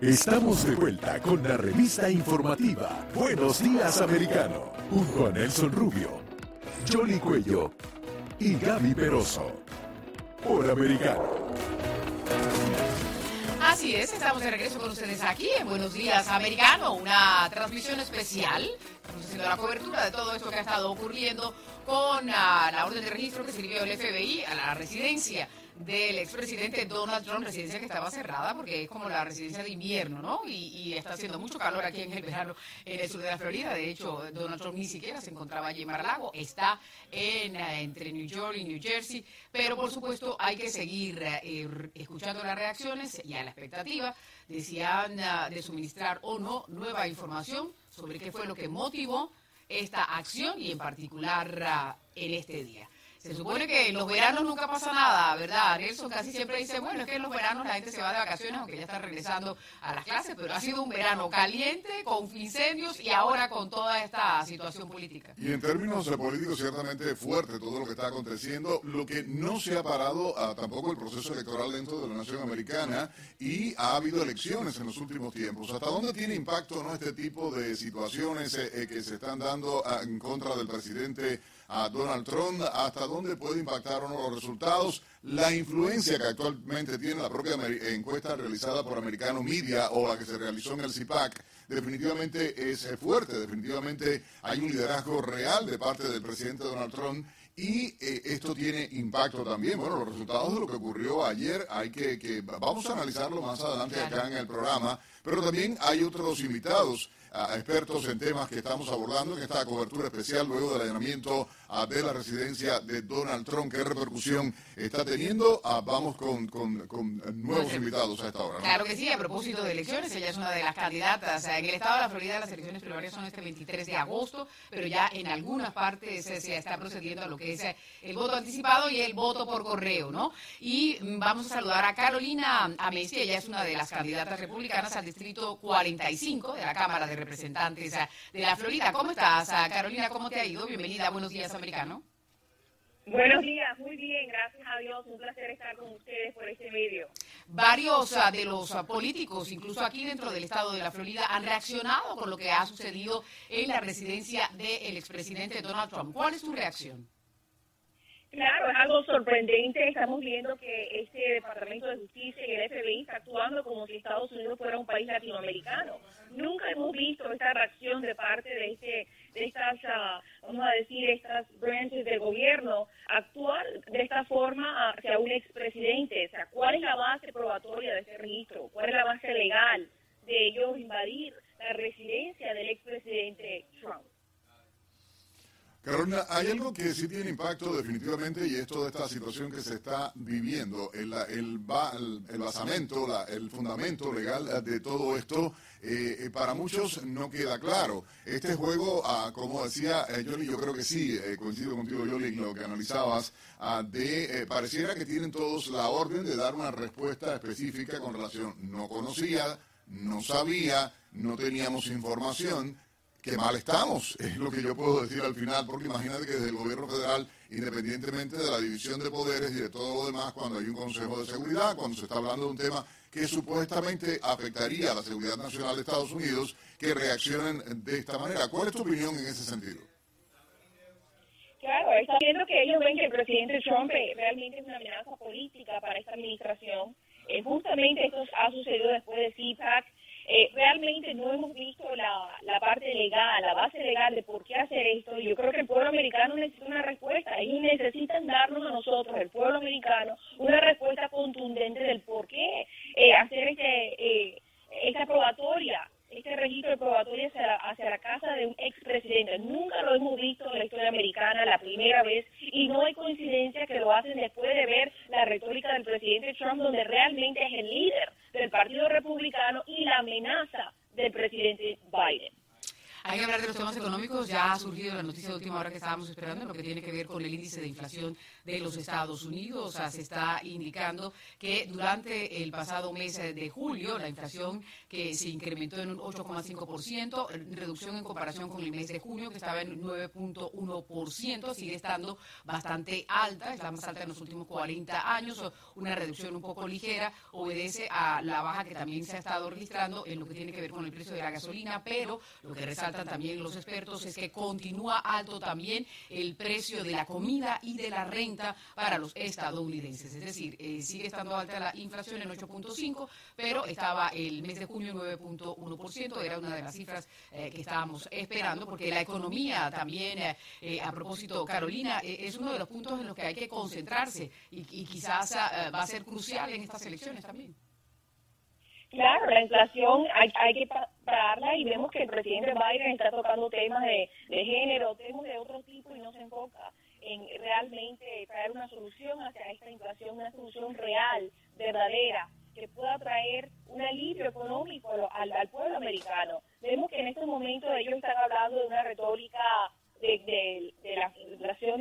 Estamos de vuelta con la revista informativa Buenos Días Americano, junto a Nelson Rubio, Jolly Cuello y Gaby Peroso. Por Americano. Así es, estamos de regreso con ustedes aquí en Buenos Días Americano, una transmisión especial. Estamos haciendo la cobertura de todo esto que ha estado ocurriendo con ah, la orden de registro que sirvió el FBI a la residencia del expresidente Donald Trump, residencia que estaba cerrada porque es como la residencia de invierno, ¿no? Y, está haciendo mucho calor aquí en el verano en el sur de la Florida. De hecho, Donald Trump ni siquiera se encontraba allí en Mar-a-Lago, está eh, entre New York y New Jersey. Pero, por supuesto, hay que seguir eh, escuchando las reacciones y a la expectativa de si han ah, de suministrar o no nueva información sobre qué fue lo que motivó esta acción y en particular ah, en este día. Se supone que en los veranos nunca pasa nada, ¿verdad? Nelson casi siempre dice, bueno, es que en los veranos la gente se va de vacaciones, aunque ya está regresando a las clases, pero ha sido un verano caliente, con incendios y ahora con toda esta situación política. Y en términos políticos, ciertamente fuerte todo lo que está aconteciendo. Lo que no se ha parado a, tampoco el proceso electoral dentro de la nación americana y ha habido elecciones en los últimos tiempos. ¿Hasta dónde tiene impacto no este tipo de situaciones eh, eh, que se están dando ah, en contra del presidente? a Donald Trump, hasta dónde puede impactar o no los resultados, la influencia que actualmente tiene la propia encuesta realizada por Americano Media o la que se realizó en el CIPAC, definitivamente es fuerte, definitivamente hay un liderazgo real de parte del presidente Donald Trump y eh, esto tiene impacto también. Bueno, los resultados de lo que ocurrió ayer hay que, que vamos a analizarlo más adelante acá en el programa, pero también hay otros invitados a expertos en temas que estamos abordando en esta cobertura especial luego del allanamiento de la residencia de Donald Trump. ¿Qué repercusión está teniendo? Ah, vamos con, nuevos invitados a esta hora. Claro que sí, a propósito de elecciones, ella es una de las candidatas. En el estado de la Florida las elecciones primarias son este 23 de agosto, pero ya en algunas partes se está procediendo a lo que es el voto anticipado y el voto por correo, ¿no? Y vamos a saludar a Carolina Amesti, ella es una de las candidatas republicanas al distrito 45 de la Cámara de Representantes de la Florida. ¿Cómo estás, Carolina? ¿Cómo te ha ido? Bienvenida, buenos días americano. Buenos días, muy bien, gracias a Dios, un placer estar con ustedes por este medio. Varios ah, de los ah, políticos, incluso aquí dentro del estado de la Florida, han reaccionado con lo que ha sucedido en la residencia del expresidente Donald Trump. ¿Cuál es tu reacción? Claro, es algo sorprendente. Estamos viendo que este Departamento de Justicia y el FBI está actuando como si Estados Unidos fuera un país latinoamericano. Nunca hemos visto esta reacción de parte de este de estas, ah, vamos a decir, estas branches del gobierno actuar de esta forma hacia un expresidente. O sea, ¿cuál es la base probatoria de ese registro? ¿Cuál es la base legal de ellos invadir la residencia del expresidente Trump? Carolina, hay algo que sí tiene impacto definitivamente y es toda esta situación que se está viviendo. El, el, basamento, el fundamento legal de todo esto, eh, eh, para muchos no queda claro. Este juego, ah, como decía eh, yo creo que sí, coincido contigo Yoli lo que analizabas, ah, de pareciera que tienen todos la orden de dar una respuesta específica con relación, no conocía, no sabía, no teníamos información qué mal estamos, es lo que yo puedo decir al final, porque imagínate que desde el gobierno federal, independientemente de la división de poderes y de todo lo demás, cuando hay un Consejo de Seguridad, cuando se está hablando de un tema que supuestamente afectaría a la seguridad nacional de Estados Unidos, que reaccionen de esta manera. ¿Cuál es tu opinión en ese sentido? Claro, está viendo que ellos ven que el presidente Trump realmente es una amenaza política para esta administración. Eh, justamente esto ha sucedido después de CPAC eh, realmente no hemos visto la, la parte legal, la base legal de por qué hacer esto. Y yo creo que el pueblo americano necesita una respuesta. y necesitan darnos a nosotros, el pueblo americano, una respuesta contundente del por qué eh, hacer este, eh, esta probatoria este registro de probatoria hacia la, casa de un expresidente. Nunca lo hemos visto en la historia americana, la primera vez, y no hay coincidencia que lo hacen después de ver la retórica del presidente Trump, donde realmente es el líder del Partido Republicano y la amenaza del presidente Biden. Hay que hablar de los temas económicos. Ya ha surgido la noticia de última hora que estábamos esperando, lo que tiene que ver con el índice de inflación de los Estados Unidos. O sea, se está indicando que durante el pasado mes de julio, la inflación que se incrementó en un 8,5%, reducción en comparación con el mes de junio, que estaba en 9.1%, sigue estando bastante alta, es la más alta en los últimos 40 años, una reducción un poco ligera, obedece a la baja que también se ha estado registrando en lo que tiene que ver con el precio de la gasolina, pero lo que resalta también los expertos es que continúa alto también el precio de la comida y de la renta para los estadounidenses. Es decir, eh, sigue estando alta la inflación en 8.5, pero estaba el mes de junio en 9.1%, era una de las cifras eh, que estábamos esperando, porque la economía también, eh, a propósito, Carolina, es uno de los puntos en los que hay que concentrarse y quizás va a ser crucial en estas elecciones también. Claro, la inflación hay, hay que pararla y vemos que el presidente Biden está tocando temas de, de género, temas de otro tipo y no se enfoca en realmente traer una solución hacia esta inflación, una solución real, verdadera, que pueda traer un alivio económico al, al pueblo americano. Vemos que en estos momentos ellos están hablando de una retórica de, de, la inflación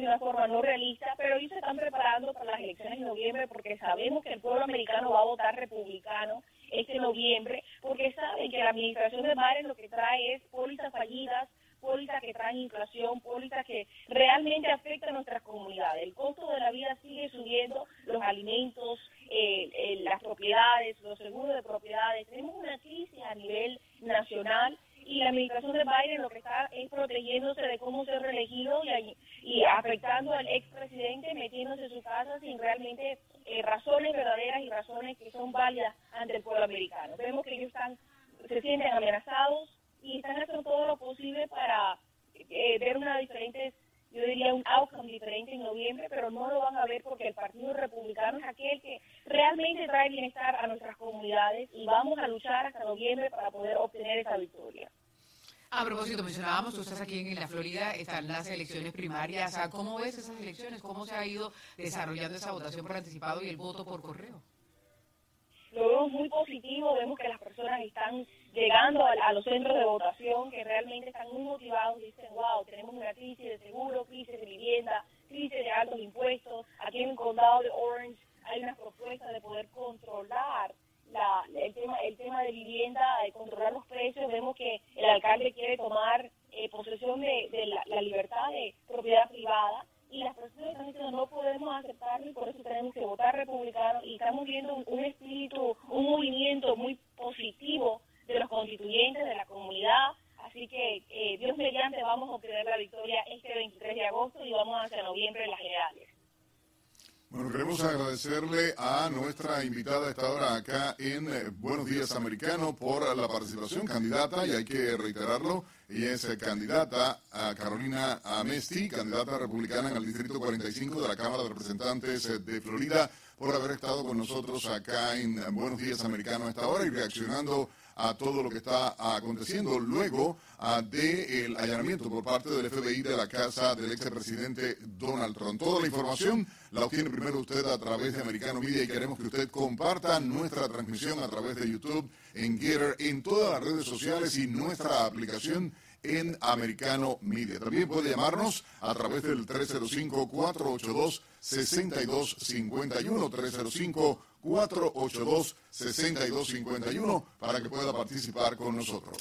de una forma no realista, pero ellos se están preparando para las elecciones de noviembre porque sabemos que el pueblo americano va a votar republicano este noviembre, porque saben que la administración de Biden lo que trae es pólizas fallidas, pólizas que traen inflación, pólizas que realmente afectan a nuestras comunidades. El costo de la vida sigue subiendo, los alimentos, eh, eh, las propiedades, los seguros de propiedades. Tenemos una crisis a nivel nacional y la administración de Biden lo que está es protegiéndose de cómo ser reelegido y, y afectando al expresidente, metiéndose en su casa sin realmente eh, razones verdaderas y razones que son válidas ante el pueblo americano. Vemos que ellos están, se sienten amenazados y están haciendo todo lo posible para eh, ver una diferente, yo diría un outcome diferente en noviembre, pero no lo van a ver porque el Partido Republicano es aquel que realmente trae bienestar a nuestras comunidades y vamos a luchar hasta noviembre para poder obtener esa victoria. A propósito, mencionábamos, tú estás aquí en la Florida, están las elecciones primarias. ¿Cómo ves esas elecciones? ¿Cómo se ha ido desarrollando esa votación por anticipado y el voto por correo? Lo vemos muy positivo, vemos que las personas están llegando a, los centros de votación, que realmente están muy motivados y dicen, wow, tenemos una crisis de seguro, crisis de vivienda, crisis de altos impuestos. Aquí en el condado de Orange hay una propuesta de poder controlar el tema el tema de vivienda, de controlar los precios, vemos que el alcalde quiere tomar eh, posesión de, la, libertad de propiedad privada y las personas están diciendo no podemos aceptarlo y por eso tenemos que votar republicano y estamos viendo un, espíritu, un movimiento muy positivo de los constituyentes, de la comunidad, así que eh, Dios mediante vamos a obtener la victoria este 23 de agosto y vamos hacia noviembre en las generales. Bueno, queremos agradecerle a nuestra invitada a esta hora acá en Buenos Días Americano por la participación, candidata, y hay que reiterarlo, ella es candidata a Carolina Amesti, candidata republicana en el Distrito 45 de la Cámara de Representantes de Florida, por haber estado con nosotros acá en Buenos Días Americano esta hora y reaccionando a todo lo que está aconteciendo luego del allanamiento por parte del FBI de la casa del expresidente Donald Trump. Toda la información la obtiene primero usted a través de Americano Media y queremos que usted comparta nuestra transmisión a través de YouTube, en Getter, en todas las redes sociales y nuestra aplicación en Americano Media. También puede llamarnos a través del 305-482-6251, 305-482-6251 para que pueda participar con nosotros.